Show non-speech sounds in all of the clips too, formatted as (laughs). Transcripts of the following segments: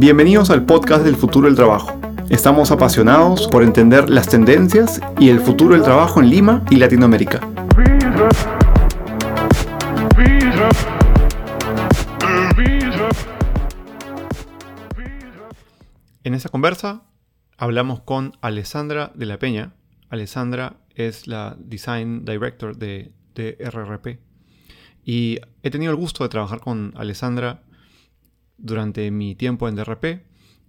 Bienvenidos al podcast del futuro del trabajo. Estamos apasionados por entender las tendencias y el futuro del trabajo en Lima y Latinoamérica. En esta conversa hablamos con Alessandra de la Peña. Alessandra es la Design Director de, de RRP. Y he tenido el gusto de trabajar con Alessandra durante mi tiempo en DRP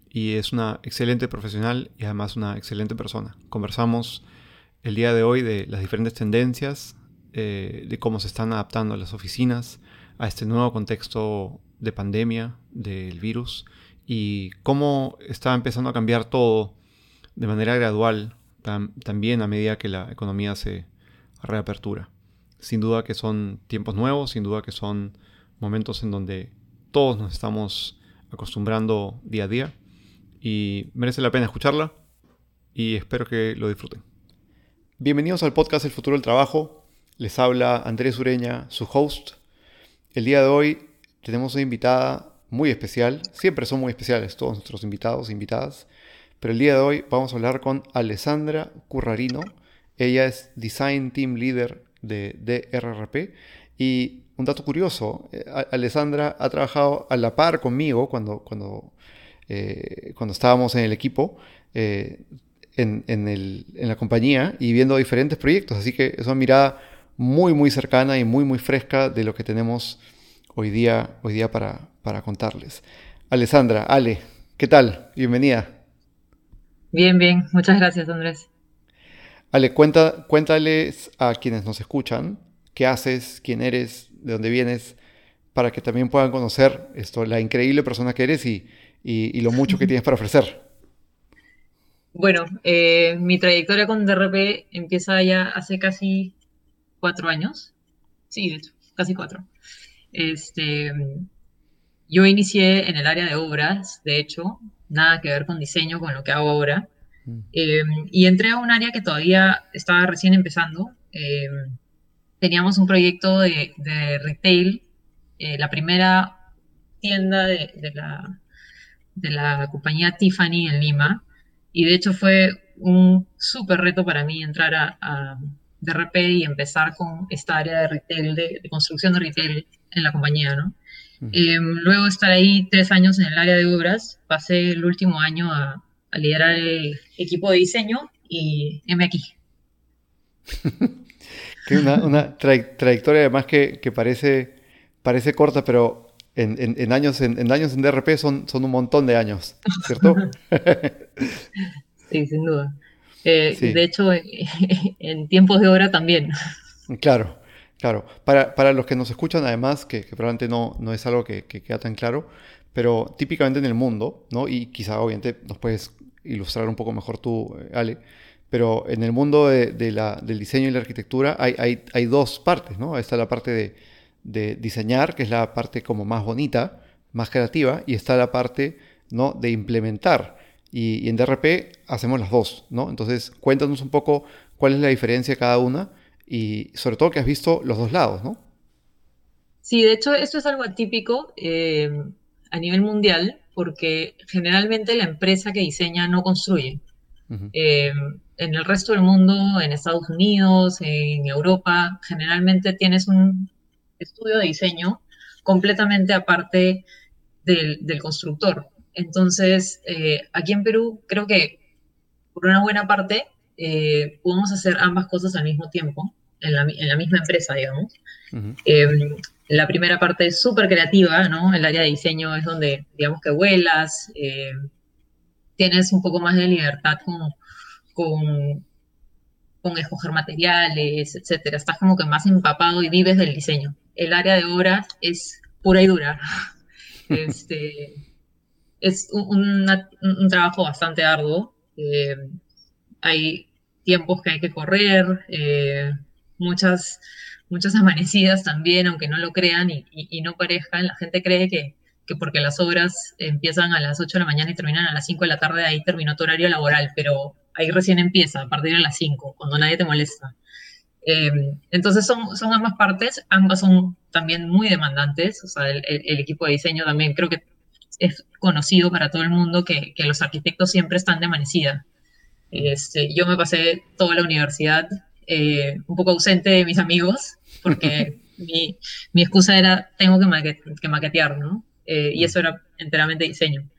y es una excelente profesional y además una excelente persona. Conversamos el día de hoy de las diferentes tendencias, eh, de cómo se están adaptando las oficinas a este nuevo contexto de pandemia del virus y cómo está empezando a cambiar todo de manera gradual también a medida que la economía se reapertura. Sin duda que son tiempos nuevos, sin duda que son momentos en donde todos nos estamos acostumbrando día a día y merece la pena escucharla y espero que lo disfruten. Bienvenidos al podcast El futuro del trabajo. Les habla Andrés Ureña, su host. El día de hoy tenemos una invitada muy especial. Siempre son muy especiales todos nuestros invitados e invitadas. Pero el día de hoy vamos a hablar con Alessandra Currarino. Ella es Design Team Leader de DRRP y un dato curioso, eh, Alessandra ha trabajado a la par conmigo cuando, cuando, eh, cuando estábamos en el equipo, eh, en, en, la compañía y viendo diferentes proyectos. Así que es una mirada muy, muy cercana y muy, muy fresca de lo que tenemos hoy día, hoy día para, para contarles. Alessandra, Ale, ¿qué tal? Bienvenida. Bien, bien. Muchas gracias, Andrés. Ale, cuenta, cuéntales a quienes nos escuchan qué haces, quién eres, de dónde vienes, para que también puedan conocer esto, la increíble persona que eres y, lo mucho que tienes para ofrecer. Bueno, eh, mi trayectoria con DRP empieza ya hace casi cuatro años. Sí, de hecho, casi cuatro. Este, yo inicié en el área de obras, de hecho, nada que ver con diseño, con lo que hago ahora. Mm. Eh, y entré a un área que todavía estaba recién empezando. Eh, teníamos un proyecto de, retail, eh, la primera tienda de, la, de la compañía Tiffany en Lima, y de hecho fue un súper reto para mí entrar a, a DRP y empezar con esta área de retail, de, construcción de retail en la compañía, ¿no? Em, luego de estar ahí tres años en el área de obras, pasé el último año a, a liderar el equipo de diseño y M aquí. (laughs) una, trayectoria además que, parece, parece corta, pero en, años, en, años en DRP son, son un montón de años, ¿cierto? (laughs) sí, sin duda. Eh, de hecho, (laughs) en tiempos de hora también. Claro, claro. Para, los que nos escuchan, además, que, probablemente no, no es algo que, que, queda tan claro, pero típicamente en el mundo, ¿no? Y quizá obviamente nos puedes ilustrar un poco mejor tú, eh, Ale, pero en el mundo de, la, del diseño y la arquitectura hay, hay, hay, dos partes, ¿no? Está la parte de, de, diseñar, que es la parte como más bonita, más creativa, y está la parte ¿no? de implementar. Y, en DRP hacemos las dos, ¿no? Entonces, cuéntanos un poco cuál es la diferencia de cada una y sobre todo que has visto los dos lados, ¿no? Sí, de hecho, esto es algo atípico eh, a nivel mundial, porque generalmente la empresa que diseña no construye en el resto del mundo, en Estados Unidos, en Europa, generalmente tienes un estudio de diseño completamente aparte del, constructor. Entonces, eh, aquí en Perú, creo que por una buena parte eh, podemos hacer ambas cosas al mismo tiempo, en la, misma empresa, digamos. Em, la primera parte es súper creativa, ¿no? El área de diseño es donde, digamos que vuelas, eh, tienes un poco más de libertad como con, con escoger materiales, etcétera. Estás como que más empapado y vives del diseño. El área de obras es pura y dura. (laughs) Este, es un, trabajo bastante arduo. Eh, hay tiempos que hay que correr, eh, muchas, muchas amanecidas también, aunque no lo crean y, y no parezcan. La gente cree que, que porque las obras empiezan a las 8 de la mañana y terminan a las 5 de la tarde, ahí terminó tu horario laboral, pero ahí recién empieza, a partir de las 5, cuando nadie te molesta. Em, entonces son, son ambas partes, ambas son también muy demandantes, o sea, el, equipo de diseño también creo que es conocido para todo el mundo que, que los arquitectos siempre están de amanecida. Este, yo me pasé toda la universidad eh, un poco ausente de mis amigos porque (laughs) mi, mi, excusa era tengo que, que maquetear, ¿no? Eh, y eso era enteramente diseño.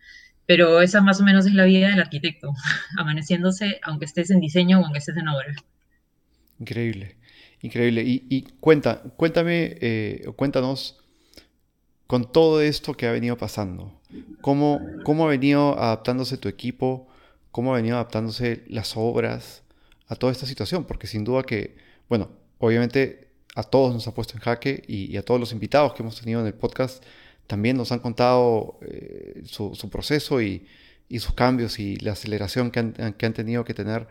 Pero esa más o menos es la vida del arquitecto, (laughs) amaneciéndose aunque estés en diseño o aunque estés en obra. Increíble, increíble. Y, cuenta, cuéntame, eh, cuéntanos con todo esto que ha venido pasando, ¿cómo, ¿cómo ha venido adaptándose tu equipo? ¿Cómo ha venido adaptándose las obras a toda esta situación? Porque sin duda que, bueno, obviamente a todos nos ha puesto en jaque y, a todos los invitados que hemos tenido en el podcast también nos han contado eh, su, proceso y, sus cambios y la aceleración que han, que han, tenido que tener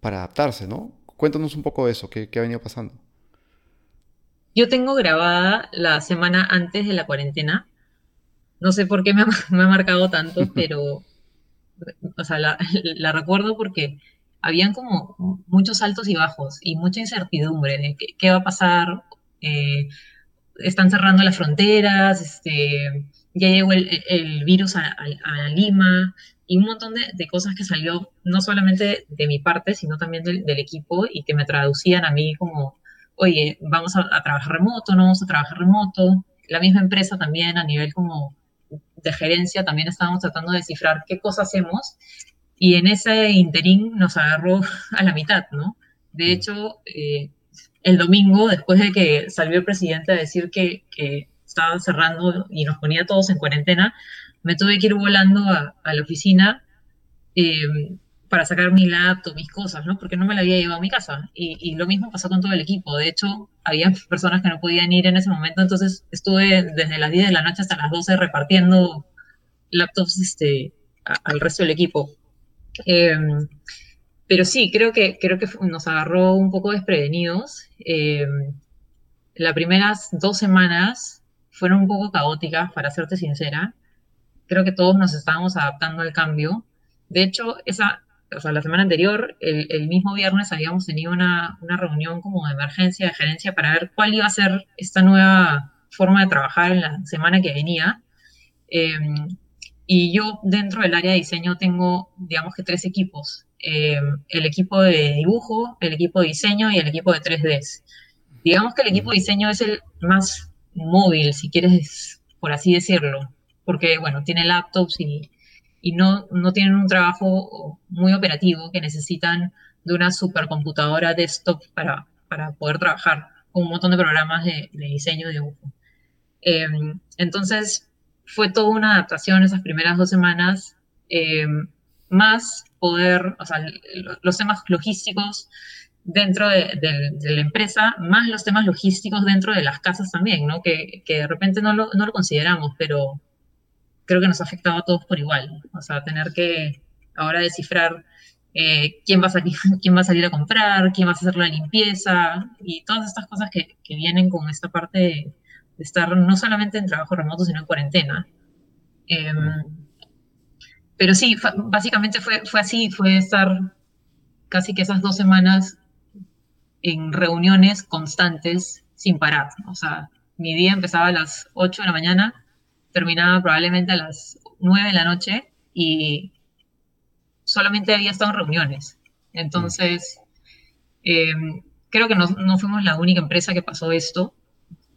para adaptarse, ¿no? Cuéntanos un poco de eso, ¿qué, qué ha venido pasando? Yo tengo grabada la semana antes de la cuarentena. No sé por qué me ha, (laughs) marcado tanto, (laughs) pero, o sea, la, recuerdo porque habían como muchos altos y bajos y mucha incertidumbre de qué, va a pasar. Eh, están cerrando las fronteras, este, ya llegó el, virus a, Lima y un montón de, cosas que salió no solamente de mi parte, sino también del, equipo y que me traducían a mí como oye, vamos a, trabajar remoto, no vamos a trabajar remoto. La misma empresa también a nivel como de gerencia también estábamos tratando de descifrar qué cosas hacemos y en ese interín nos agarró (laughs) a la mitad, ¿no? De hecho, eh, el domingo, después de que salió el presidente a decir que, que estaba cerrando y nos ponía todos en cuarentena, me tuve que ir volando a, la oficina eh, para sacar mi laptop, mis cosas, ¿no? Porque no me la había llevado a mi casa. Y, lo mismo pasó con todo el equipo. De hecho, había (laughs) personas que no podían ir en ese momento, entonces estuve desde las 10 de la noche hasta las 12 repartiendo laptops este, al resto del equipo. Em, pero sí, creo que, creo que nos agarró un poco desprevenidos. Eh, las primeras dos semanas fueron un poco caóticas, para serte sincera. Creo que todos nos estábamos adaptando al cambio. De hecho, esa, o sea, la semana anterior, el, mismo viernes habíamos tenido una, reunión como de emergencia, de gerencia, para ver cuál iba a ser esta nueva forma de trabajar en la semana que venía. Em, y yo dentro del área de diseño tengo, digamos que tres equipos. Em, el equipo de dibujo, el equipo de diseño y el equipo de 3D. Digamos que el equipo de diseño es el más móvil, si quieres, por así decirlo, porque, bueno, tiene laptops y, y no, no tienen un trabajo muy operativo que necesitan de una supercomputadora desktop para, para poder trabajar con un montón de programas de, diseño de dibujo. Em, entonces, fue toda una adaptación esas primeras dos semanas, em, más poder, o sea, los temas logísticos dentro de, la empresa, más los temas logísticos dentro de las casas también, ¿no? Que, que de repente no lo, no lo consideramos, pero creo que nos ha afectado a todos por igual. O sea, tener que ahora descifrar eh, quién, va a salir, (laughs) quién va a salir a comprar, quién va a hacer la limpieza y todas estas cosas que, que vienen con esta parte de, estar no solamente en trabajo remoto, sino en cuarentena. Em, pero sí, básicamente fue, así, fue estar casi que esas dos semanas en reuniones constantes sin parar. O sea, mi día empezaba a las 8 de la mañana terminaba probablemente a las 9 de la noche y solamente había estado en reuniones. Entonces, em, creo que no, no, fuimos la única empresa que pasó esto.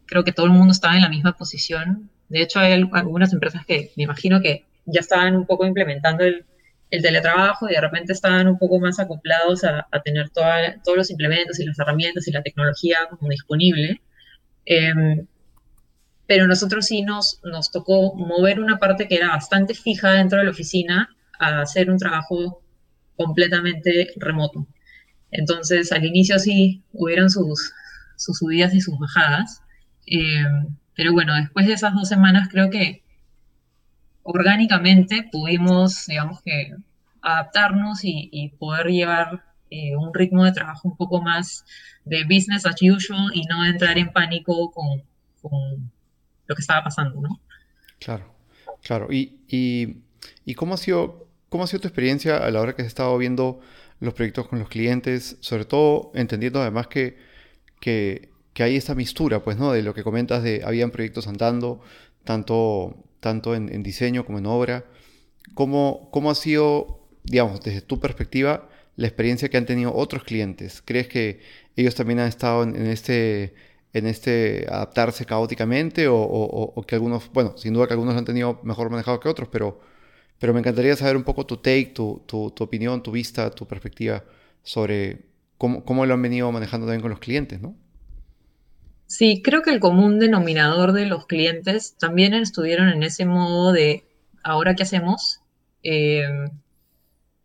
Creo que todo el mundo estaba en la misma posición. De hecho, hay algunas empresas que me imagino que ya estaban un poco implementando el, el teletrabajo y de repente estaban un poco más acoplados a, tener todos los implementos y las herramientas y la tecnología como disponible. Eh, pero nosotros sí nos, tocó mover una parte que era bastante fija dentro de la oficina a hacer un trabajo completamente remoto. Entonces, al inicio sí hubieron sus, sus subidas y sus bajadas, eh, pero bueno, después de esas dos semanas creo que orgánicamente pudimos, digamos que, adaptarnos y, poder llevar eh, un ritmo de trabajo un poco más de business as usual y no entrar en pánico con, lo que estaba pasando, ¿no? Claro, claro. ¿Y, y, cómo, ha sido, cómo ha sido tu experiencia a la hora que has estado viendo los proyectos con los clientes? Sobre todo entendiendo además que, que, hay esta mistura, pues, ¿no? De lo que comentas de habían proyectos andando, tanto tanto en, diseño como en obra. ¿Cómo, ¿Cómo ha sido, digamos, desde tu perspectiva, la experiencia que han tenido otros clientes? ¿Crees que ellos también han estado en, este, en este adaptarse caóticamente o, que algunos, bueno, sin duda que algunos lo han tenido mejor manejado que otros, pero, pero me encantaría saber un poco tu take, tu, tu, tu opinión, tu vista, tu perspectiva sobre cómo, cómo, lo han venido manejando también con los clientes, ¿no? Sí, creo que el común denominador de los clientes también estuvieron en ese modo de, ¿ahora qué hacemos? Eh,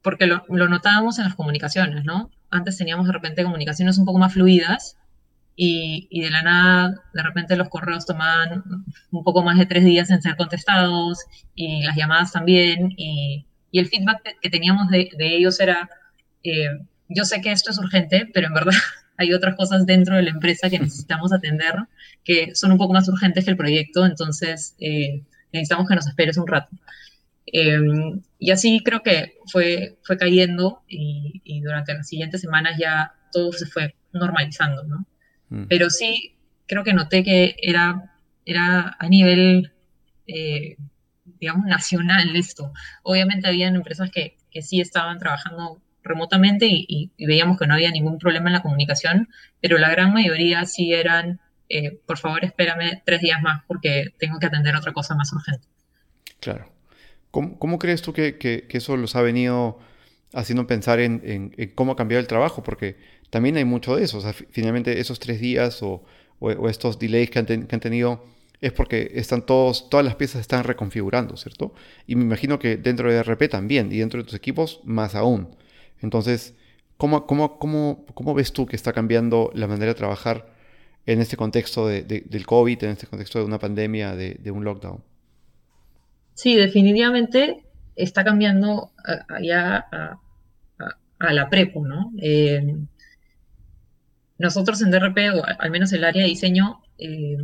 porque lo, notábamos en las comunicaciones, ¿no? Antes teníamos de repente comunicaciones un poco más fluidas y, de la nada, de repente los correos tomaban un poco más de tres días en ser contestados y las llamadas también y, el feedback que teníamos de, ellos era, eh, yo sé que esto es urgente, pero en verdad hay otras cosas dentro de la empresa que necesitamos atender que son un poco más urgentes que el proyecto, entonces eh, necesitamos que nos esperes un rato. Em, y así creo que fue, fue cayendo y, durante las siguientes semanas ya todo se fue normalizando, ¿no? Mm. Pero sí creo que noté que era, era a nivel, eh, digamos, nacional esto. Obviamente habían empresas que, que sí estaban trabajando remotamente y, veíamos que no había ningún problema en la comunicación, pero la gran mayoría sí eran, eh, por favor espérame tres días más porque tengo que atender otra cosa más urgente. Claro. ¿Cómo, crees tú que, eso los ha venido haciendo pensar en, cómo cambiar el trabajo? Porque también hay mucho de eso. O sea, finalmente esos tres días o, estos delays que han, que han tenido es porque están todos, todas las piezas están reconfigurando, ¿cierto? Y me imagino que dentro de RP también, y dentro de tus equipos más aún. Entonces, ¿cómo, cómo, cómo, cómo ves tú que está cambiando la manera de trabajar en este contexto de, del COVID, en este contexto de una pandemia, de, un lockdown? Sí, definitivamente está cambiando ya a, la prepo, ¿no? Eh, nosotros en DRP, o al menos el área de diseño, eh,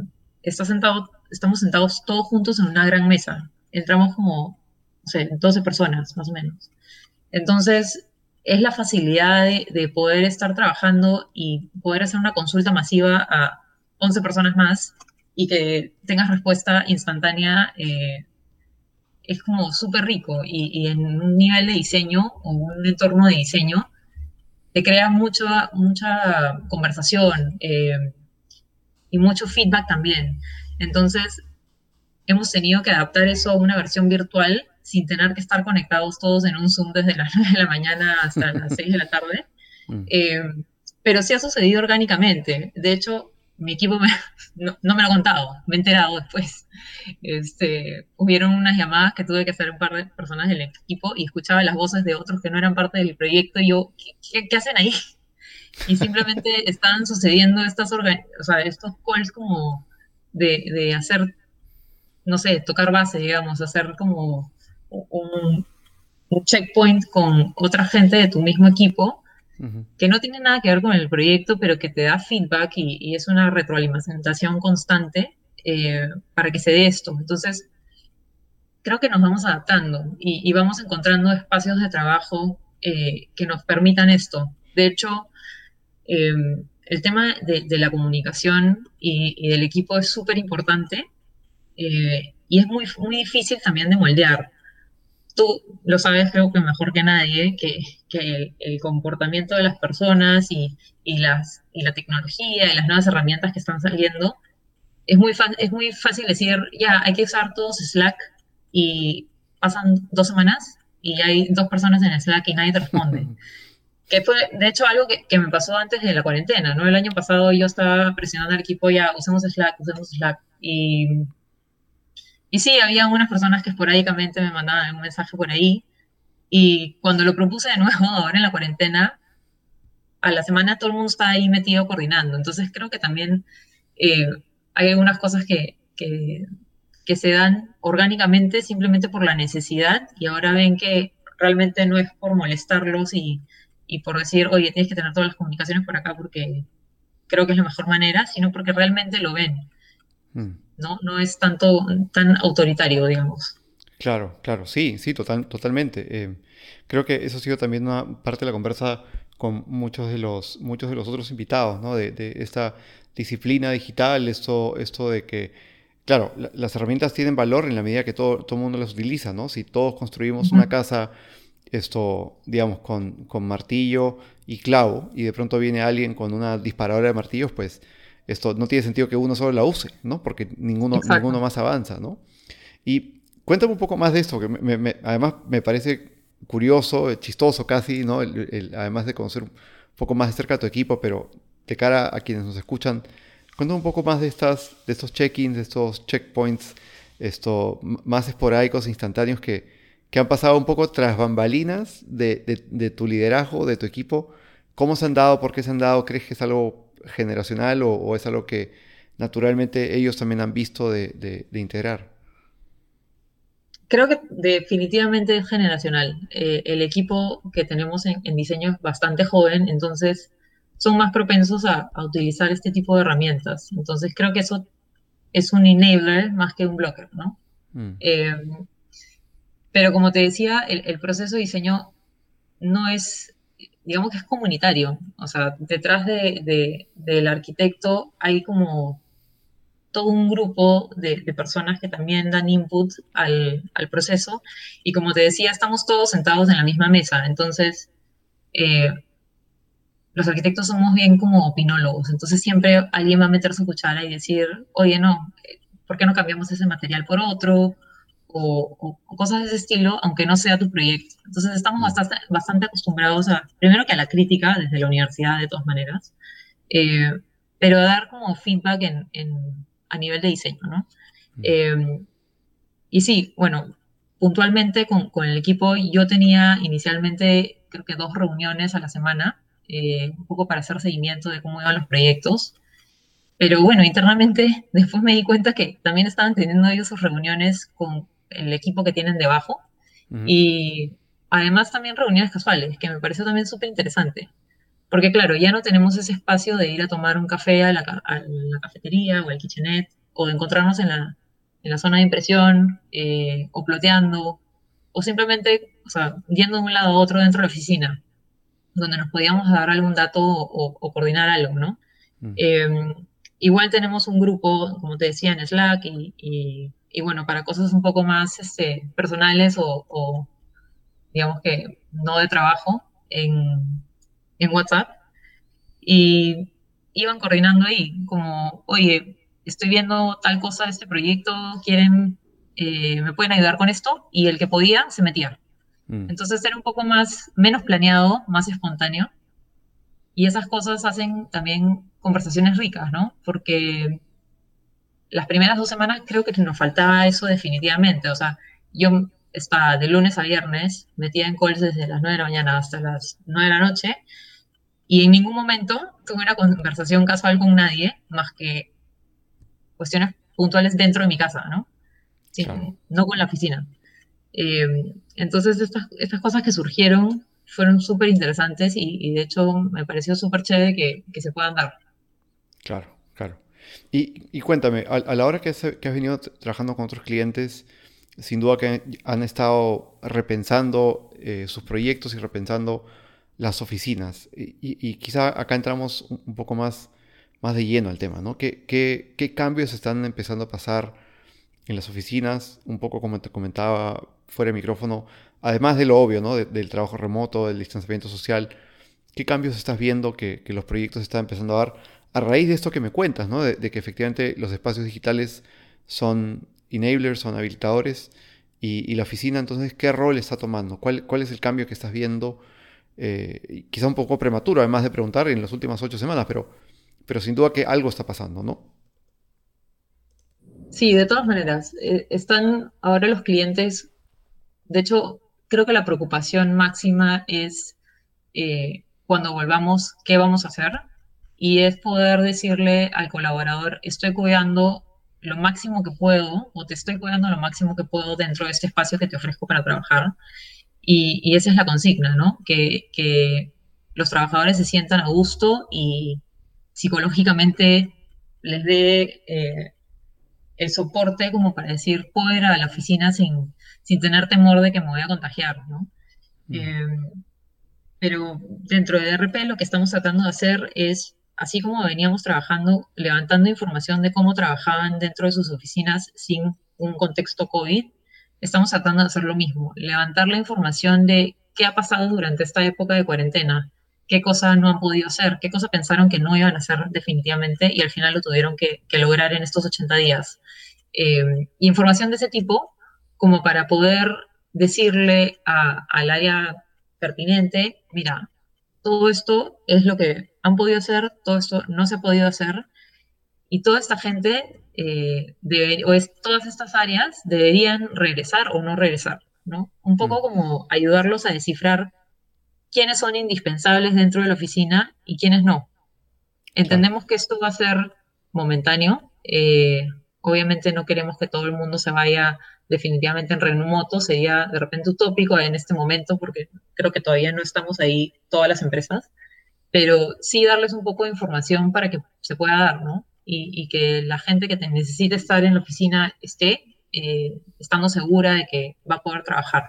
está sentado, estamos sentados todos juntos en una gran mesa. Entramos como, no sé, 12 personas, más o menos. Entonces, es la facilidad de, poder estar trabajando y poder hacer una consulta masiva a 11 personas más y que tengas respuesta instantánea. Eh, es como súper rico y, en un nivel de diseño o un entorno de diseño te crea mucha, mucha conversación eh, y mucho feedback también. Entonces, hemos tenido que adaptar eso a una versión virtual sin tener que estar conectados todos en un Zoom desde las (laughs) 9 de la mañana hasta (laughs) las 6 de la tarde. Mm. Eh, pero sí ha sucedido orgánicamente. De hecho, mi equipo (laughs) no, me lo ha contado, me he enterado después. Este, hubieron unas llamadas que tuve que hacer un par de personas del equipo y escuchaba las voces de otros que no eran parte del proyecto y yo, ¿qué, hacen ahí? Y simplemente estaban sucediendo estas, o sea, estos calls como de, de hacer, no sé, tocar base, digamos, hacer como un, checkpoint con otra gente de tu mismo equipo que no tiene nada que ver con el proyecto, pero que te da feedback y, es una retroalimentación constante eh, para que se dé esto. Entonces, creo que nos vamos adaptando y, vamos encontrando espacios de trabajo eh, que nos permitan esto. De hecho, eh, el tema de, la comunicación y, del equipo es súper importante y es muy, muy difícil también de moldear tú lo sabes creo que mejor que nadie, que, el, comportamiento de las personas y, las, y la tecnología y las nuevas herramientas que están saliendo, es muy, es muy fácil decir, ya, hay que usar todos Slack y pasan dos semanas y hay dos personas en Slack y nadie te responde. (laughs) que fue, de hecho, algo que, que, me pasó antes de la cuarentena, ¿no? El año pasado yo estaba presionando al equipo, ya, usemos Slack, usemos Slack. Y y sí, había unas personas que esporádicamente me mandaban un mensaje por ahí. Y cuando lo propuse de nuevo, (laughs) ahora en la cuarentena, a la semana todo el mundo está ahí metido coordinando. Entonces creo que también eh, hay algunas cosas que, se dan orgánicamente simplemente por la necesidad y ahora ven que realmente no es por molestarlos y, y por decir, oye, tienes que tener todas las comunicaciones por acá porque creo que es la mejor manera, sino porque realmente lo ven. Mm. ¿no? No es tanto tan autoritario, digamos. Claro, claro, sí, sí, total, totalmente. Eh, creo que eso ha sido también una parte de la conversa con muchos de los, muchos de los otros invitados, ¿no? De, esta disciplina digital, esto, esto de que claro, las herramientas tienen valor en la medida que todo, todo el mundo las utiliza, ¿no? Si todos construimos una casa, esto, digamos, con, con, martillo y clavo, y de pronto viene alguien con una disparadora de martillos, pues esto no tiene sentido que uno solo la use, ¿no? Porque ninguno, ninguno más avanza, ¿no? Y cuéntame un poco más de esto, que además me parece curioso, chistoso casi, ¿no? además de conocer un poco más de cerca de tu equipo, pero de cara a quienes nos escuchan, Cuéntame un poco más de, estas, de estos check-ins, de estos checkpoints, esto, más esporádicos, instantáneos que, que han pasado un poco tras bambalinas de, de, tu liderazgo, de tu equipo. ¿Cómo se han dado? ¿Por qué se han dado? ¿Crees que es algo generacional o, es algo que naturalmente ellos también han visto de, integrar? Creo que definitivamente es generacional. Eh, el equipo que tenemos en, en, diseño es bastante joven, entonces son más propensos a, utilizar este tipo de herramientas. Entonces creo que eso es un enabler más que un blocker, ¿no? Mm. Eh, pero como te decía, el, proceso de diseño no es, digamos que es comunitario. O sea, detrás de, del arquitecto hay como todo un grupo de, personas que también dan input al, al, proceso. Y como te decía, estamos todos sentados en la misma mesa. Entonces, eh, los arquitectos somos bien como opinólogos, entonces siempre alguien va a meter su cuchara y decir, oye, no, ¿por qué no cambiamos ese material por otro? O, cosas de ese estilo, aunque no sea tu proyecto. Entonces estamos bastante, bastante acostumbrados a, primero que a la crítica desde la universidad de todas maneras, eh, pero a dar como feedback en, a nivel de diseño, ¿no? Eh, y sí, bueno, puntualmente con, con el equipo yo tenía inicialmente creo que dos reuniones a la semana eh, un poco para hacer seguimiento de cómo iban los proyectos. Pero bueno, internamente (laughs) después me di cuenta que también estaban teniendo ellos sus reuniones con el equipo que tienen debajo y además también reuniones casuales, que me pareció también súper interesante. Porque claro, ya no tenemos ese espacio de ir a tomar un café a la, cafetería o al kitchenette o de encontrarnos en la, en la zona de impresión eh, o ploteando o simplemente o sea, yendo de un lado a otro dentro de la oficina donde nos podíamos dar algún dato o, coordinar algo, ¿no? Em, igual tenemos un grupo, como te decía, en Slack y, bueno, para cosas un poco más este, personales o, digamos que no de trabajo en, WhatsApp. Y iban coordinando ahí, como, oye, estoy viendo tal cosa de este proyecto, quieren, eh, me pueden ayudar con esto, y el que podía se metía. Mm. Entonces era un poco más, menos planeado, más espontáneo. Y esas cosas hacen también conversaciones ricas, ¿no? Porque las primeras dos semanas creo que nos faltaba eso definitivamente. O sea, yo estaba de lunes a viernes metida en calls desde las 9 de la mañana hasta las 9 de la noche y en ningún momento tuve una conversación casual con nadie más que cuestiones puntuales dentro de mi casa, ¿no? No con la oficina. Eh, entonces, estas, estas cosas que surgieron fueron súper interesantes y, de hecho me pareció súper chévere que, que, se puedan dar. Claro, claro. Y, y cuéntame, a, la hora que has, que has, venido trabajando con otros clientes, sin duda que han estado repensando eh, sus proyectos y repensando las oficinas. Y, quizá acá entramos un poco más, más de lleno al tema, ¿no? ¿Qué, qué, qué cambios están empezando a pasar en las oficinas? Un poco como te comentaba fuera de micrófono, además de lo obvio, ¿no? del trabajo remoto, del distanciamiento social, ¿qué cambios estás viendo que, los proyectos están empezando a dar a raíz de esto que me cuentas, ¿no? De, que efectivamente los espacios digitales son enablers, son habilitadores, y, la oficina, entonces, ¿qué rol está tomando? ¿Cuál, es el cambio que estás viendo? Eh, quizá un poco prematuro, además de preguntar en las últimas ocho semanas, pero, pero sin duda que algo está pasando, ¿no? Sí, de todas maneras. Eh, están ahora los clientes de hecho, creo que la preocupación máxima es eh, cuando volvamos, ¿qué vamos a hacer? Y es poder decirle al colaborador, estoy cuidando lo máximo que puedo o te estoy cuidando lo máximo que puedo dentro de este espacio que te ofrezco para trabajar. Y, esa es la consigna, ¿no? Que, los trabajadores se sientan a gusto y psicológicamente les dé eh, el soporte como para decir, puedo ir a la oficina sin, sin tener temor de que me voy a contagiar, ¿no? Mm. Eh, pero dentro de RP lo que estamos tratando de hacer es así como veníamos trabajando, levantando información de cómo trabajaban dentro de sus oficinas sin un contexto COVID, estamos tratando de hacer lo mismo, levantar la información de qué ha pasado durante esta época de cuarentena, qué cosas no han podido hacer, qué cosas pensaron que no iban a hacer definitivamente y al final lo tuvieron que, lograr en estos 80 días. Eh, información de ese tipo como para poder decirle al área pertinente, mira, todo esto es lo que han podido hacer, todo esto no se ha podido hacer y toda esta gente eh, o es, todas estas áreas deberían regresar o no regresar, ¿no? Un poco mm. como ayudarlos a descifrar quiénes son indispensables dentro de la oficina y quiénes no. Entendemos que esto va a ser momentáneo. Eh, obviamente no queremos que todo el mundo se vaya definitivamente en remoto. Sería de repente utópico en este momento porque creo que todavía no estamos ahí todas las empresas. Pero sí darles un poco de información para que se pueda dar, ¿no? Y, que la gente que necesite estar en la oficina esté eh, estando segura de que va a poder trabajar.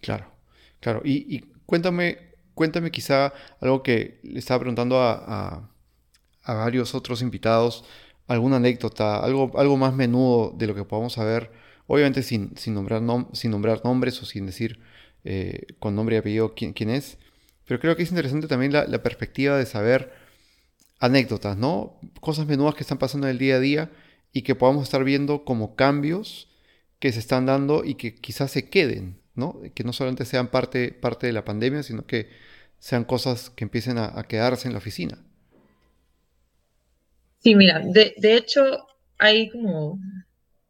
Claro. Claro, y, cuéntame, cuéntame quizá algo que le estaba preguntando a, varios otros invitados, alguna anécdota, algo, algo más menudo de lo que podamos saber, obviamente sin, sin, nombrar, sin nombrar nombres o sin decir eh, con nombre y apellido quién, quién, es, pero creo que es interesante también la, perspectiva de saber anécdotas, ¿no? Cosas menudas que están pasando en el día a día y que podamos estar viendo como cambios que se están dando y que quizás se queden, que no solamente sean parte, parte de la pandemia, sino que sean cosas que empiecen a, quedarse en la oficina. Sí, mira, de, hecho hay como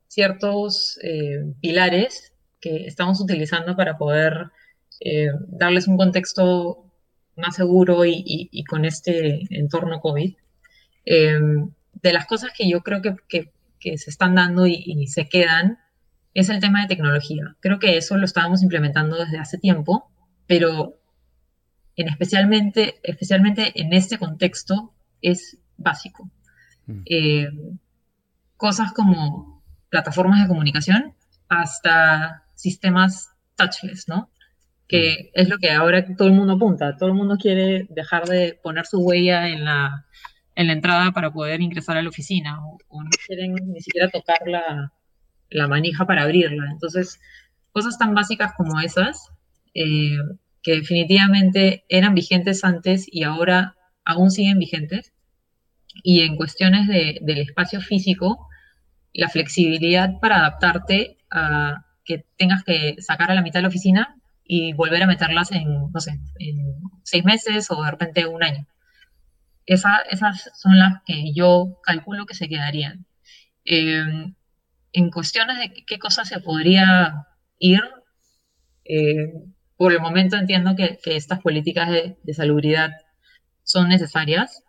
ciertos eh, pilares que estamos utilizando para poder eh, darles un contexto más seguro y, con este entorno COVID. Em, de las cosas que yo creo que, se están dando y, se quedan es el tema de tecnología. Creo que eso lo estábamos implementando desde hace tiempo, pero en especialmente, especialmente en este contexto es básico. Mm. Eh, cosas como plataformas de comunicación hasta sistemas touchless, ¿no? Que mm. es lo que ahora todo el mundo apunta. Todo el mundo quiere dejar de poner su huella en la, en la entrada para poder ingresar a la oficina o, o no quieren ni siquiera tocar la, la manija para abrirla. Entonces, cosas tan básicas como esas, eh, que definitivamente eran vigentes antes y ahora aún siguen vigentes. Y en cuestiones del espacio físico, la flexibilidad para adaptarte a que tengas que sacar a la mitad de la oficina y volver a meterlas en, no sé, en seis meses o de repente un año. esas son las que yo calculo que se quedarían. Eh, en cuestiones de qué cosas se podría ir, eh, por el momento entiendo que, estas políticas de, salubridad son necesarias,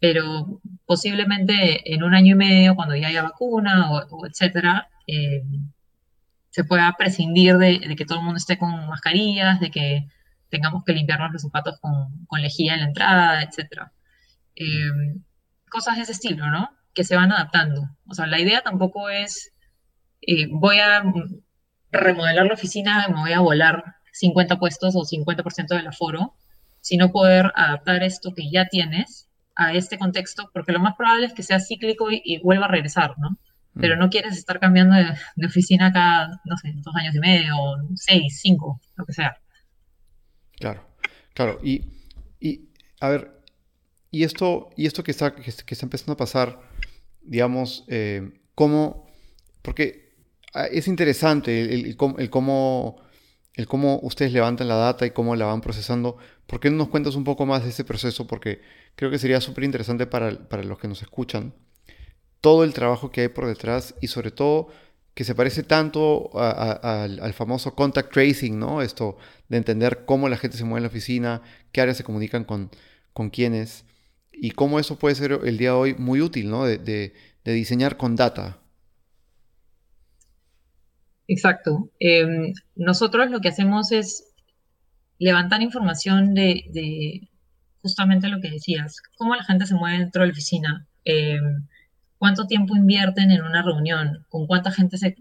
pero posiblemente en un año y medio, cuando ya haya vacuna o, etcétera, eh, se pueda prescindir de, que todo el mundo esté con mascarillas, de que tengamos que limpiarnos los zapatos con, con lejía en la entrada, etcétera. Eh, cosas de ese estilo, ¿no? Que se van adaptando. O sea, la idea tampoco es voy a remodelar la oficina, me voy a volar 50 puestos o 50% del aforo, sino poder adaptar esto que ya tienes a este contexto, porque lo más probable es que sea cíclico y, vuelva a regresar, ¿no? Pero mm. no quieres estar cambiando de, oficina cada, no sé, dos años y medio, o seis, cinco, lo que sea. Claro, claro. Y, a ver, y esto, y esto que, está, que, está empezando a pasar, digamos, eh, ¿cómo? Porque Ah, es interesante el, cómo, el, cómo, ustedes levantan la data y cómo la van procesando. ¿Por qué no nos cuentas un poco más de ese proceso? Porque creo que sería súper interesante para, los que nos escuchan. Todo el trabajo que hay por detrás y sobre todo que se parece tanto al, famoso contact tracing, ¿no? Esto de entender cómo la gente se mueve en la oficina, qué áreas se comunican con, con quiénes y cómo eso puede ser el día de hoy muy útil, ¿no? de diseñar con data. Exacto. Em, nosotros lo que hacemos es levantar información de, justamente lo que decías, cómo la gente se mueve dentro de la oficina, em, cuánto tiempo invierten en una reunión, con cuánta gente se,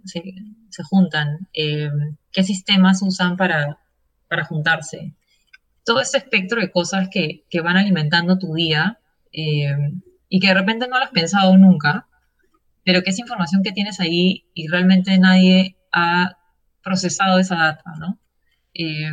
juntan, em, qué sistemas usan para, para juntarse. todo este espectro de cosas que, que van alimentando tu día eh, y que de repente no lo has pensado nunca, pero que es información que tienes ahí y realmente nadie ha procesado esa data, ¿no? Eh,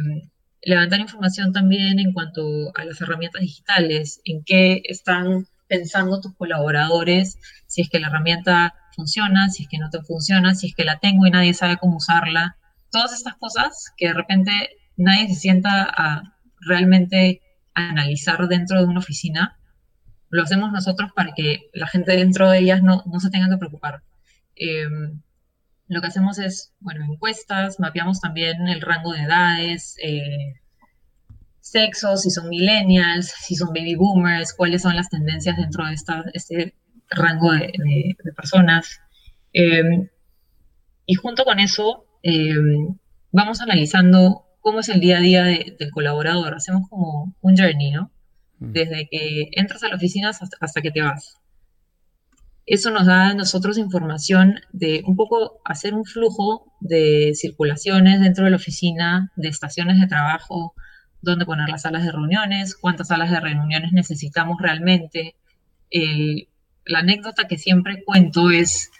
levantar información también en cuanto a las herramientas digitales, en qué están pensando tus colaboradores, si es que la herramienta funciona, si es que no te funciona, si es que la tengo y nadie sabe cómo usarla. Todas estas cosas que de repente nadie se sienta a realmente analizar dentro de una oficina, lo hacemos nosotros para que la gente dentro de ellas no, no se tenga que preocupar. Em, lo que hacemos es, bueno, encuestas, mapeamos también el rango de edades, eh, sexos, si son millennials, si son baby boomers, cuáles son las tendencias dentro de esta, este rango de, personas. Em, y junto con eso, em, vamos analizando cómo es el día a día del colaborador. Hacemos como un journey, ¿no? Mm. Desde que entras a la oficina hasta que te vas eso nos da a nosotros información de un poco hacer un flujo de circulaciones dentro de la oficina, de estaciones de trabajo, dónde poner las salas de reuniones, cuántas salas de reuniones necesitamos realmente. La anécdota que siempre cuento es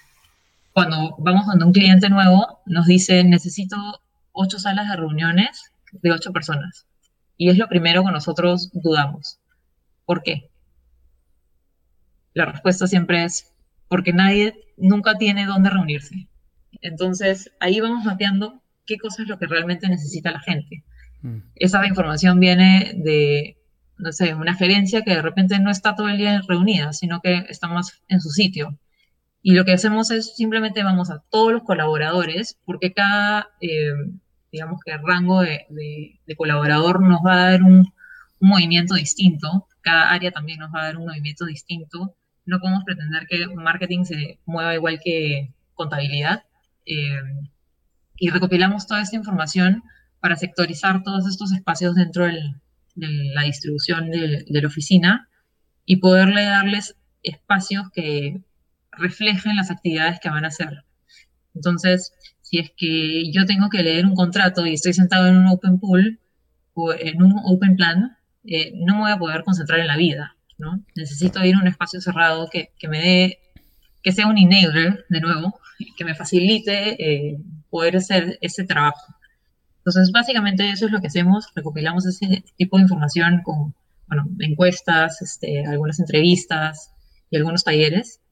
cuando vamos donde un cliente nuevo nos dice necesito ocho salas de reuniones de ocho personas. Y es lo primero que nosotros dudamos. ¿Por qué? La respuesta siempre es porque nadie nunca tiene dónde reunirse. Entonces, ahí vamos mapeando qué cosa es lo que realmente necesita la gente. Mm. Esa información viene de, no sé, una gerencia que de repente no está todo el día reunida, sino que está más en su sitio. Y lo que hacemos es simplemente vamos a todos los colaboradores, porque cada, eh, digamos que rango de, colaborador nos va a dar un, un movimiento distinto, cada área también nos va a dar un movimiento distinto no podemos pretender que marketing se mueva igual que contabilidad. Eh, y recopilamos toda esta información para sectorizar todos estos espacios dentro de la distribución de, la oficina y poderle darles espacios que reflejen las actividades que van a hacer. Entonces, si es que yo tengo que leer un contrato y estoy sentado en un open pool o en un open plan, eh, no me voy a poder concentrar en la vida. Necesito ir a un espacio cerrado que, me dé, que sea un enabler, de nuevo, que me facilite eh, poder hacer ese trabajo. Entonces, básicamente eso es lo que hacemos, recopilamos ese tipo de información con, bueno, encuestas, este, algunas entrevistas y algunos talleres.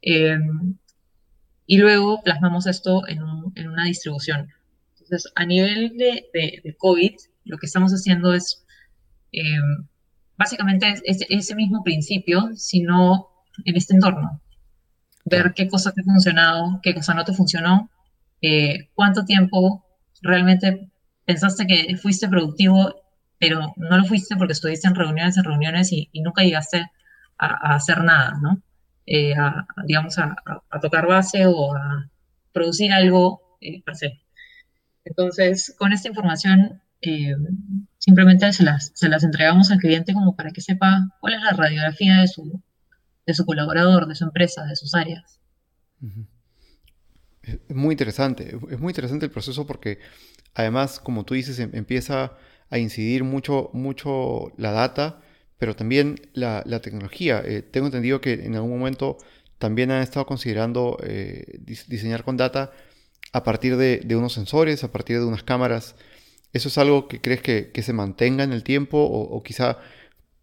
Em, y luego plasmamos esto en, una distribución. Entonces, a nivel de, de, COVID, lo que estamos haciendo es em, básicamente es, ese mismo principio, sino en este entorno. Ver qué cosa te ha funcionado, qué cosa no te funcionó, eh, cuánto tiempo realmente pensaste que fuiste productivo, pero no lo fuiste porque estuviste en reuniones, en reuniones y, nunca llegaste a, hacer nada, ¿no? Eh, a, digamos, a, tocar base o a producir algo eh, se. Entonces, con esta información eh, simplemente se las, se las entregamos al cliente como para que sepa cuál es la radiografía de su, de su colaborador, de su empresa, de sus áreas. Es muy interesante, es muy interesante el proceso porque además, como tú dices, em, empieza a incidir mucho, mucho la data, pero también la, tecnología. Eh, tengo entendido que en algún momento también han estado considerando eh, diseñar con data a partir de, unos sensores, a partir de unas cámaras ¿Eso es algo que crees que, se mantenga en el tiempo o, quizá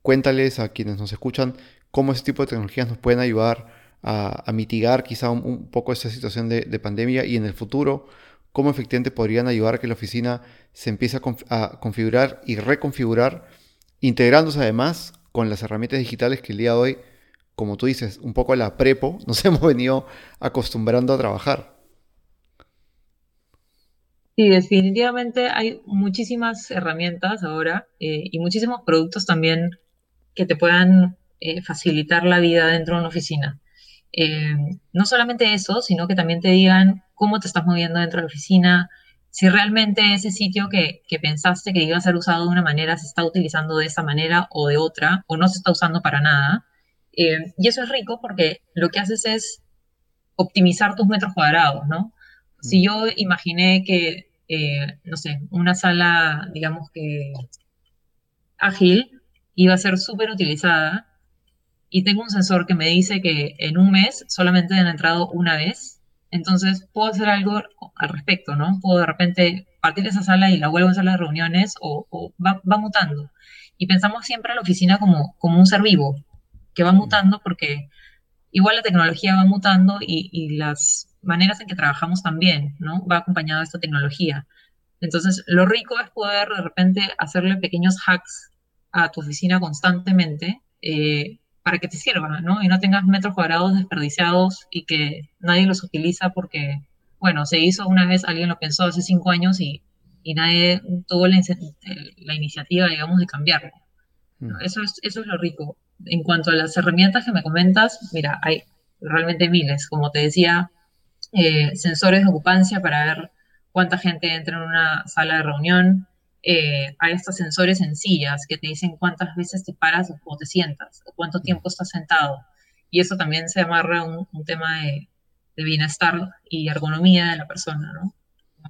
cuéntales a quienes nos escuchan cómo ese tipo de tecnologías nos pueden ayudar a, mitigar quizá un, poco esta situación de, pandemia y en el futuro cómo efectivamente podrían ayudar a que la oficina se empiece a, configurar y reconfigurar, integrándose además con las herramientas digitales que el día de hoy, como tú dices, un poco a la prepo, (laughs) nos hemos venido acostumbrando a trabajar. Sí, definitivamente hay muchísimas herramientas ahora eh, y muchísimos productos también que te puedan eh, facilitar la vida dentro de una oficina. Eh, no solamente eso, sino que también te digan cómo te estás moviendo dentro de la oficina, si realmente ese sitio que, que, pensaste que iba a ser usado de una manera se está utilizando de esa manera o de otra, o no se está usando para nada. y eso es rico porque lo que haces es optimizar tus metros cuadrados, ¿no? Si yo imaginé que eh, no sé, una sala, digamos que ágil va a ser súper utilizada. Y tengo un sensor que me dice que en un mes solamente han entrado una vez. Entonces puedo hacer algo al respecto, ¿no? Puedo de repente partir de esa sala y la vuelvo a sala de reuniones o, va, va, mutando. Y pensamos siempre a la oficina como, como un ser vivo, que va mutando porque igual la tecnología va mutando y, y las maneras en que trabajamos también, ¿no? Va acompañado de esta tecnología. Entonces, lo rico es poder de repente hacerle pequeños hacks a tu oficina constantemente eh, para que te sirva, ¿no? Y no tengas metros cuadrados desperdiciados y que nadie los utiliza porque, bueno, se hizo una vez, alguien lo pensó hace cinco años y, y nadie tuvo la, la, iniciativa, digamos, de cambiarlo. Mm. Eso, es, eso es lo rico. En cuanto a las herramientas que me comentas, mira, hay realmente miles. Como te decía, eh, sensores de ocupancia para ver cuánta gente entra en una sala de reunión. Eh, hay estos sensores en sillas que te dicen cuántas veces te paras o te sientas, o cuánto tiempo estás sentado. Y eso también se amarra a un, tema de, bienestar y ergonomía de la persona, ¿no?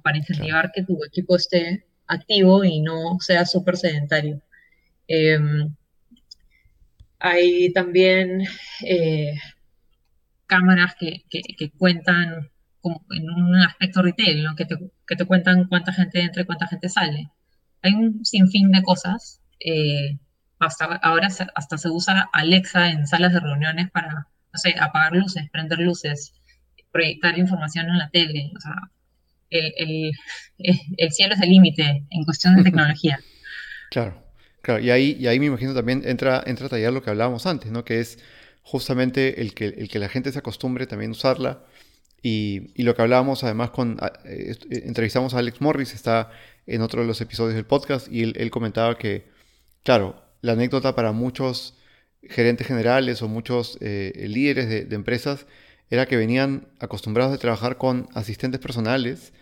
Para incentivar que tu equipo esté activo y no sea súper sedentario. Em, hay también eh, cámaras que, que, cuentan como en un aspecto retail, ¿no? que, te, que, te, cuentan cuánta gente entra y cuánta gente sale. Hay un sinfín de cosas. Eh, hasta ahora hasta se usa Alexa en salas de reuniones para, no sé, apagar luces, prender luces, proyectar información en la tele. O sea, el, el, el cielo es el límite en cuestión de (laughs) tecnología. claro, claro. Y ahí, y ahí me imagino también entra, entra a tallar lo que hablábamos antes, ¿no? Que es justamente el que, el que la gente se acostumbre también a usarla. Y, lo que hablábamos además con, eh, eh, entrevistamos a Alex Morris, está en otro de los episodios del podcast, y él, comentaba que, claro, la anécdota para muchos gerentes generales o muchos eh, líderes de, empresas era que venían acostumbrados a trabajar con asistentes personales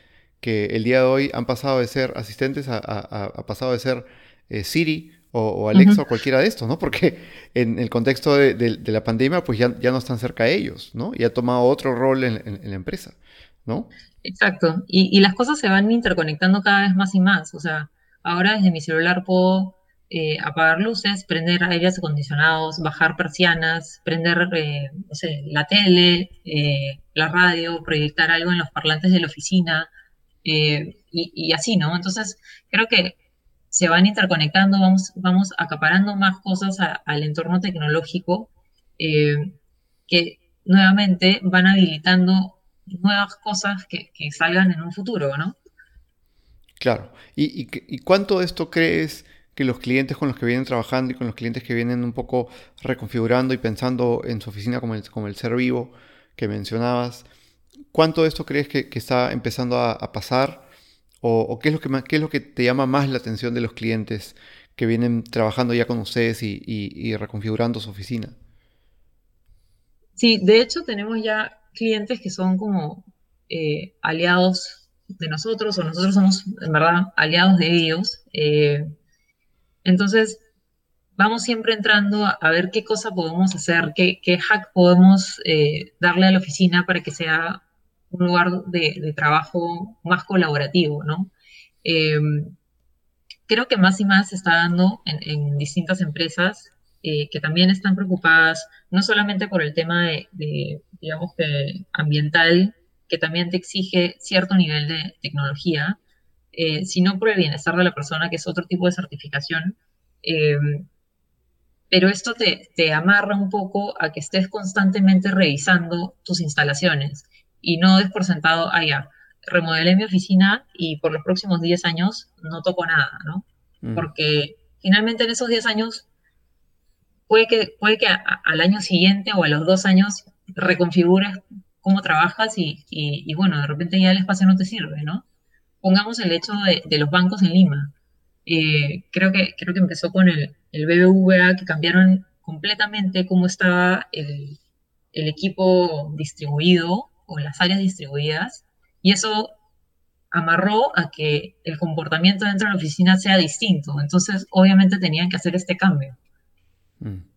que el día de hoy han pasado de ser asistentes a, a, pasado de ser Siri o, Alexa o cualquiera de estos, ¿no? Porque en el contexto de, la pandemia, pues ya, ya, no están cerca de ellos, ¿no? Y ha tomado otro rol en, la empresa, ¿no? Exacto. Y, las cosas se van interconectando cada vez más y más. O sea, ahora desde mi celular puedo eh, apagar luces, prender aires acondicionados, bajar persianas, prender, eh, no sé, la tele, eh, la radio, proyectar algo en los parlantes de la oficina y, y así, ¿no? Entonces, creo que se van interconectando, vamos, vamos acaparando más cosas al entorno tecnológico eh, que nuevamente van habilitando nuevas cosas que, salgan en un futuro, ¿no? Claro. ¿Y, y, cuánto de esto crees que los clientes con los que vienen trabajando y con los clientes que vienen un poco reconfigurando y pensando en su oficina como el, como el ser vivo que mencionabas, cuánto de esto crees que, está empezando a pasar? ¿O, qué, es lo que qué es lo que te llama más la atención de los clientes que vienen trabajando ya con ustedes y, reconfigurando su oficina? Sí, de hecho tenemos ya clientes que son como eh, aliados de nosotros o nosotros somos en verdad aliados de ellos. Eh, entonces, vamos siempre entrando a, ver qué cosa podemos hacer, qué, hack podemos eh, darle a la oficina para que sea un lugar de, trabajo más colaborativo, ¿no? Em, creo que más y más se está dando en, distintas empresas eh, que también están preocupadas no solamente por el tema de, digamos que ambiental, que también te exige cierto nivel de tecnología, eh, sino por el bienestar de la persona, que es otro tipo de certificación. Em, pero esto te, te, amarra un poco a que estés constantemente revisando tus instalaciones y no des por sentado, ah, ya, remodelé mi oficina y por los próximos 10 años no toco nada, ¿no? Mm. Porque finalmente en esos 10 años puede que, puede que al año siguiente o a los dos años reconfigures cómo trabajas y, y, bueno, de repente ya el espacio no te sirve, ¿no? Pongamos el hecho de, de los bancos en Lima. Eh, creo, que, creo que empezó con el, el BBVA, que cambiaron completamente cómo estaba el, el equipo distribuido o las áreas distribuidas, y eso amarró a que el comportamiento dentro de la oficina sea distinto. Entonces, obviamente tenían que hacer este cambio. Mm.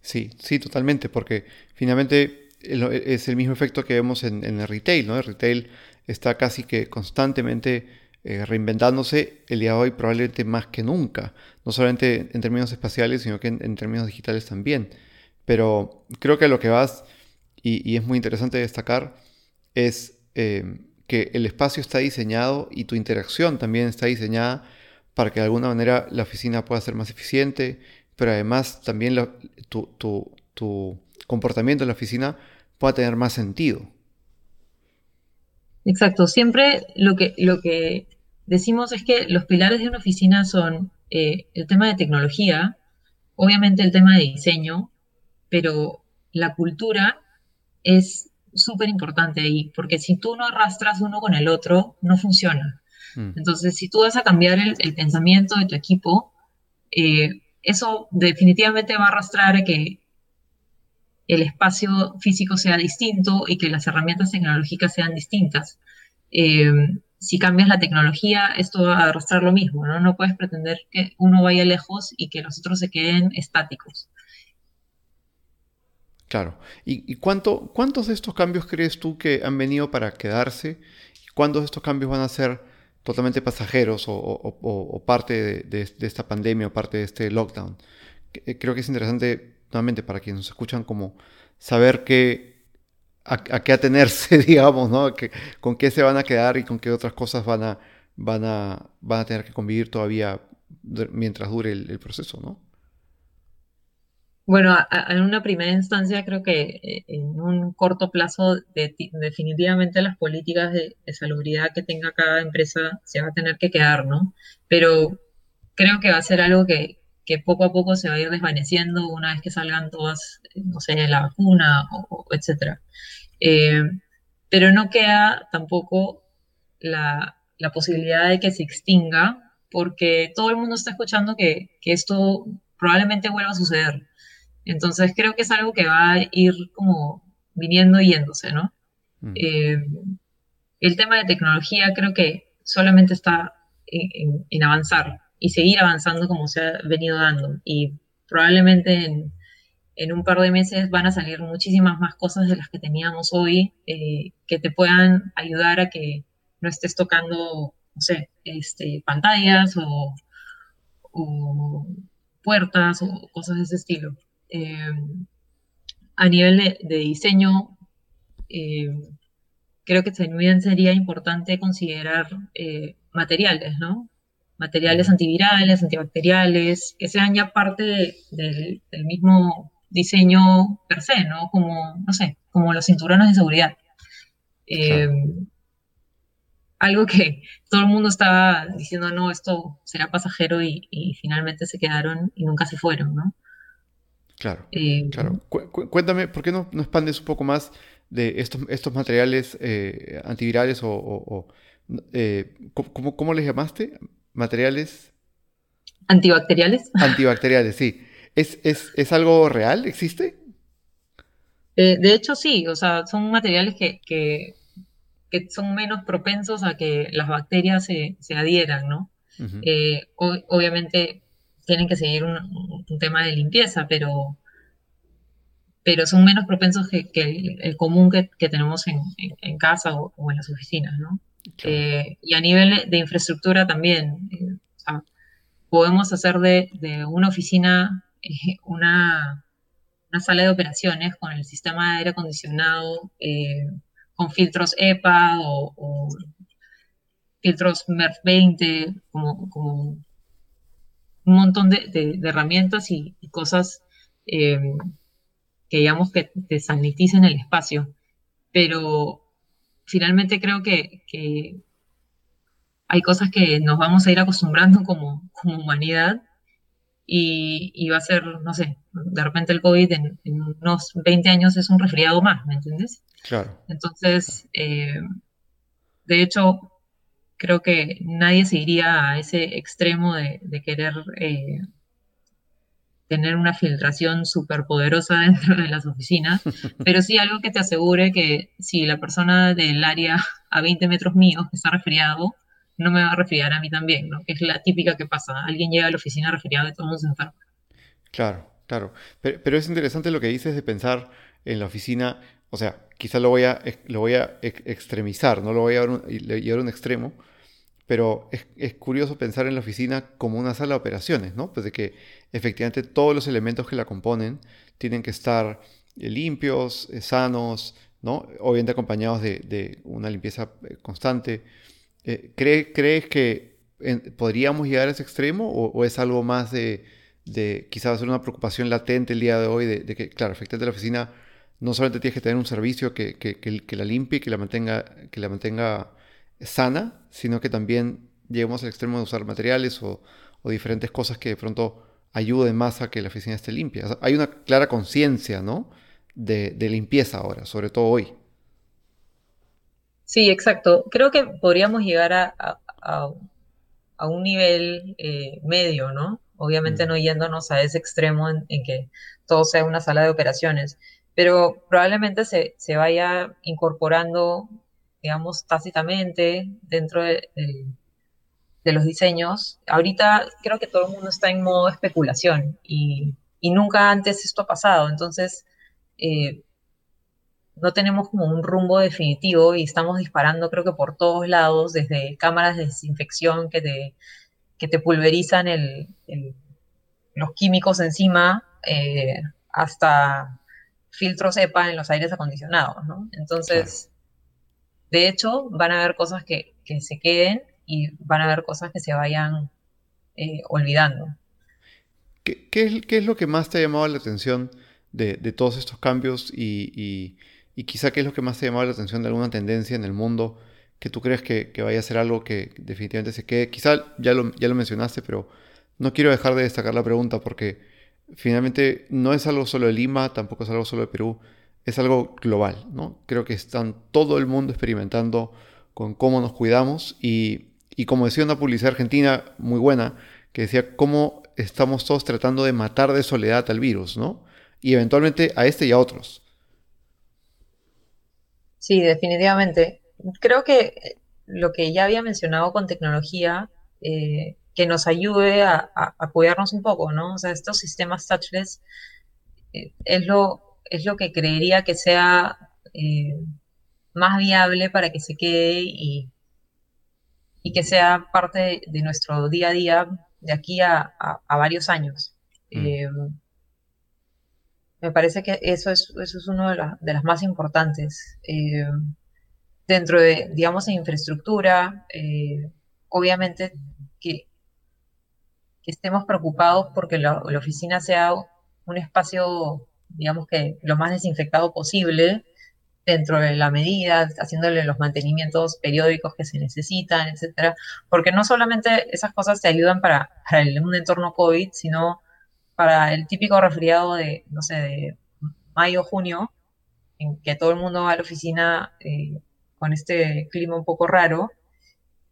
Sí, sí, totalmente, porque finalmente es el mismo efecto que vemos en, el retail, ¿no? El retail está casi que constantemente eh, reinventándose el día de hoy probablemente más que nunca, no solamente en términos espaciales, sino que en, términos digitales también. Pero creo que lo que vas, y, es muy interesante destacar, es eh, que el espacio está diseñado y tu interacción también está diseñada para que de alguna manera la oficina pueda ser más eficiente, pero además también tu, comportamiento en la oficina pueda tener más sentido. Exacto, siempre lo que, lo que decimos es que los pilares de una oficina son eh, el tema de tecnología, obviamente el tema de diseño, pero la cultura es súper importante ahí, porque si tú no arrastras uno con el otro, no funciona. Mm. Entonces, si tú vas a cambiar el, pensamiento de tu equipo, eh, eso definitivamente va a arrastrar a que el espacio físico sea distinto y que las herramientas tecnológicas sean distintas. Eh, si cambias la tecnología, esto va a arrastrar lo mismo, ¿no? No puedes pretender que uno vaya lejos y que los otros se queden estáticos. Claro. ¿Y, cuánto, cuántos de estos cambios crees tú que han venido para quedarse? ¿Cuántos de estos cambios van a ser totalmente pasajeros o, parte de, esta pandemia o parte de este lockdown? Eh, creo que es interesante, nuevamente, para quienes nos escuchan, como saber qué, a, qué atenerse, (laughs) digamos, ¿no? con qué se van a quedar y con qué otras cosas van a, van a, van a tener que convivir todavía mientras dure el proceso, ¿no? Bueno, en una primera instancia creo que eh, en un corto plazo definitivamente las políticas de, salubridad que tenga cada empresa se va a tener que quedar, ¿no? Pero creo que va a ser algo que, poco a poco se va a ir desvaneciendo una vez que salgan todas, no sé, la vacuna, o, etcétera. Eh, pero no queda tampoco la, posibilidad de que se extinga, porque todo el mundo está escuchando que, que esto probablemente vuelva a suceder. Entonces creo que es algo que va a ir como viniendo y yéndose, ¿no? Mm. Eh, el tema de tecnología creo que solamente está en, avanzar y seguir avanzando como se ha venido dando. Y probablemente en, un par de meses van a salir muchísimas más cosas de las que teníamos hoy eh, que te puedan ayudar a que no estés tocando, no sé, este, pantallas o, o puertas o cosas de ese estilo. Eh, a nivel de, diseño, eh, creo que también sería importante considerar eh, materiales, ¿no? Materiales antivirales, antibacteriales, que sean ya parte del, mismo diseño per se, ¿no? Como, no sé, como los cinturones de seguridad. Algo que todo el mundo estaba diciendo, no, esto será pasajero y, y finalmente se quedaron y nunca se fueron, ¿no? Claro, eh, claro. cuéntame, ¿por qué no, no, expandes un poco más de estos, estos materiales eh, antivirales o, eh, ¿cómo, les llamaste? ¿Materiales? Antibacteriales. (laughs) Antibacteriales, sí. ¿Es, es, algo real? ¿Existe? de hecho, sí. O sea, son materiales que, que, son menos propensos a que las bacterias se, se adhieran, ¿no? obviamente tienen que seguir un, tema de limpieza, pero, pero son menos propensos que, el, común que, tenemos en, casa o, en las oficinas, ¿no? Eh, y a nivel de infraestructura también, eh, podemos hacer de, una oficina eh, una, sala de operaciones con el sistema de aire acondicionado, con filtros EPA o, filtros MERV 20, como, como un montón de, herramientas y, cosas eh, que digamos que te saniticen el espacio. Pero finalmente creo que, hay cosas que nos vamos a ir acostumbrando como, humanidad y, va a ser, no sé, de repente el COVID en, unos 20 años es un resfriado más, ¿me entiendes? Claro. Entonces, eh, de hecho, creo que nadie se iría a ese extremo de, querer eh, tener una filtración súper poderosa (laughs) dentro de las oficinas, (laughs) pero sí algo que te asegure que si la persona del área a 20 metros míos está resfriado, no me va a resfriar a mí también, ¿no? Que es la típica que pasa. Alguien llega a la oficina resfriado y todo el mundo se enferma. Claro, claro. Pero, es interesante lo que dices de pensar en la oficina, o sea, quizá lo voy a, lo voy a extremizar, no lo voy a llevar a un extremo, pero es, curioso pensar en la oficina como una sala de operaciones, ¿no? Pues de que efectivamente todos los elementos que la componen tienen que estar eh, limpios, eh, sanos, ¿no? Obviamente acompañados de, una limpieza eh, constante. ¿Crees que podríamos llegar a ese extremo o, es algo más de, quizás ser una preocupación latente el día de hoy de, que, claro, efectivamente la oficina no solamente tienes que tener un servicio que, que la limpie, que la mantenga, que la mantenga sana, sino que también lleguemos al extremo de usar materiales o, diferentes cosas que de pronto ayuden más a que la oficina esté limpia. hay una clara conciencia, ¿no? De, limpieza ahora, sobre todo hoy. Sí, exacto. Creo que podríamos llegar a, un nivel eh, medio, ¿no? Obviamente mm. no yéndonos a ese extremo en, que todo sea una sala de operaciones, pero probablemente se, se vaya incorporando digamos, tácitamente dentro de, los diseños. Ahorita creo que todo el mundo está en modo especulación y, nunca antes esto ha pasado. Entonces, eh, no tenemos como un rumbo definitivo y estamos disparando creo que por todos lados, desde cámaras de desinfección que te, que te pulverizan los químicos encima, eh, hasta filtros EPA en los aires acondicionados, ¿no? Entonces, de hecho, van a haber cosas que, se queden y van a haber cosas que se vayan eh, olvidando. ¿Qué, es, lo que más te ha llamado la atención de, todos estos cambios y, quizá qué es lo que más te ha llamado la atención de alguna tendencia en el mundo que tú crees que, vaya a ser algo que definitivamente se quede? Quizá ya lo, ya lo mencionaste, pero no quiero dejar de destacar la pregunta porque finalmente no es algo solo de Lima, tampoco es algo solo de Perú, es algo global, ¿no? Creo que están todo el mundo experimentando con cómo nos cuidamos y, como decía una publicidad argentina muy buena, que decía cómo estamos todos tratando de matar de soledad al virus, ¿no? Y eventualmente a este y a otros. Sí, definitivamente. Creo que lo que ya había mencionado con tecnología, eh, que nos ayude a, cuidarnos un poco, ¿no? O sea, estos sistemas touchless eh, es lo es lo que creería que sea eh, más viable para que se quede y, y que sea parte de, nuestro día a día de aquí a, varios años. Mm. Eh, me parece que eso es, eso es uno de, las más importantes. Dentro de, digamos, en infraestructura, obviamente que, estemos preocupados porque la oficina sea un espacio digamos que lo más desinfectado posible dentro de la medida, haciéndole los mantenimientos periódicos que se necesitan, etcétera, porque no solamente esas cosas te ayudan para, un entorno COVID, sino para el típico resfriado de, no sé, de mayo, junio, en que todo el mundo va a la oficina eh, con este clima un poco raro,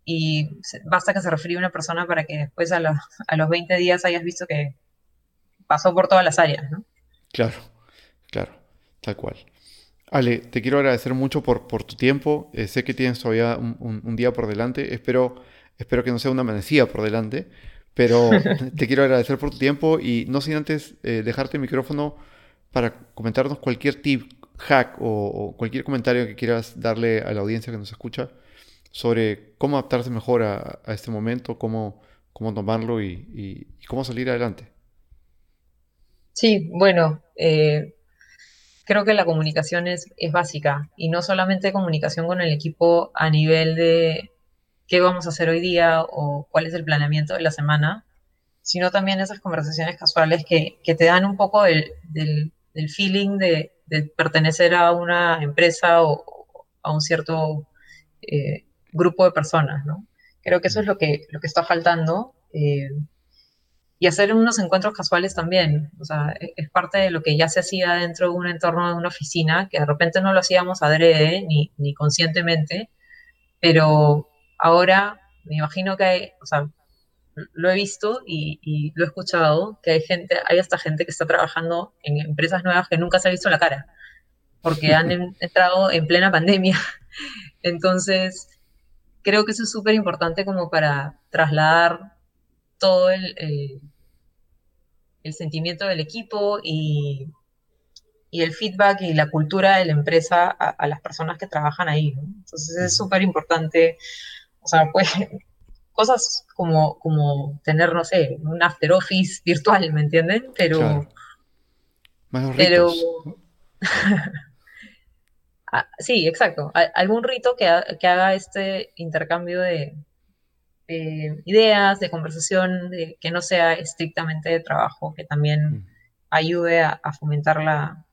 y basta que se resfríe una persona para que después a los, a los 20 días hayas visto que pasó por todas las áreas, ¿no? Claro, claro, tal cual. Ale, te quiero agradecer mucho por, por tu tiempo. Eh, sé que tienes todavía un, día por delante. Espero, espero que no sea una amanecida por delante. Pero (laughs) te quiero agradecer por tu tiempo y no sin antes eh, dejarte el micrófono para comentarnos cualquier tip, hack o, cualquier comentario que quieras darle a la audiencia que nos escucha sobre cómo adaptarse mejor a, este momento, cómo, cómo tomarlo y cómo salir adelante. Sí, bueno, eh, creo que la comunicación es, es básica y no solamente comunicación con el equipo a nivel de qué vamos a hacer hoy día o cuál es el planeamiento de la semana, sino también esas conversaciones casuales que, te dan un poco del, feeling de, pertenecer a una empresa o a un cierto eh, grupo de personas, ¿no? Creo que eso es lo que, lo que está faltando. Eh, y hacer unos encuentros casuales también. O sea, e-, es parte de lo que ya se hacía dentro de un entorno de una oficina, que de repente no lo hacíamos adrede ni, ni conscientemente, pero ahora me imagino que hay, o sea, lo he visto y, lo he escuchado, que hay gente, hay hasta gente que está trabajando en empresas nuevas que nunca se ha visto la cara, porque han (laughs) entrado en plena pandemia. (laughs) Entonces, creo que eso es súper importante como para trasladar todo el, el sentimiento del equipo y, el feedback y la cultura de la empresa a, las personas que trabajan ahí. Entonces es súper importante, o sea, pues (laughs) cosas como, como tener, no sé, un after office virtual, ¿me entienden? Pero... Más pero... (laughs) Ah, sí, exacto. Algún rito que, haga este intercambio de, ideas, de conversación, que no sea estrictamente de trabajo, que también ayude a, fomentar la,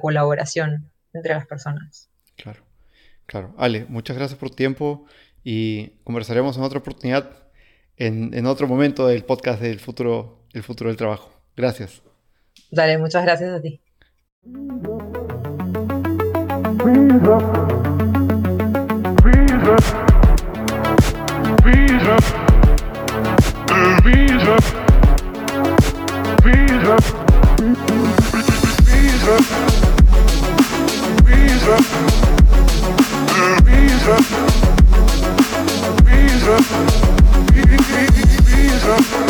colaboración entre las personas. Claro, claro. Ale, muchas gracias por tu tiempo y conversaremos en otra oportunidad, en, en otro momento del podcast del futuro, el futuro del trabajo. Gracias. Dale, muchas gracias a ti. Visa. Visa. Visa. the visa, visa, visa, visa, visa, the visa, visa, visa, visa.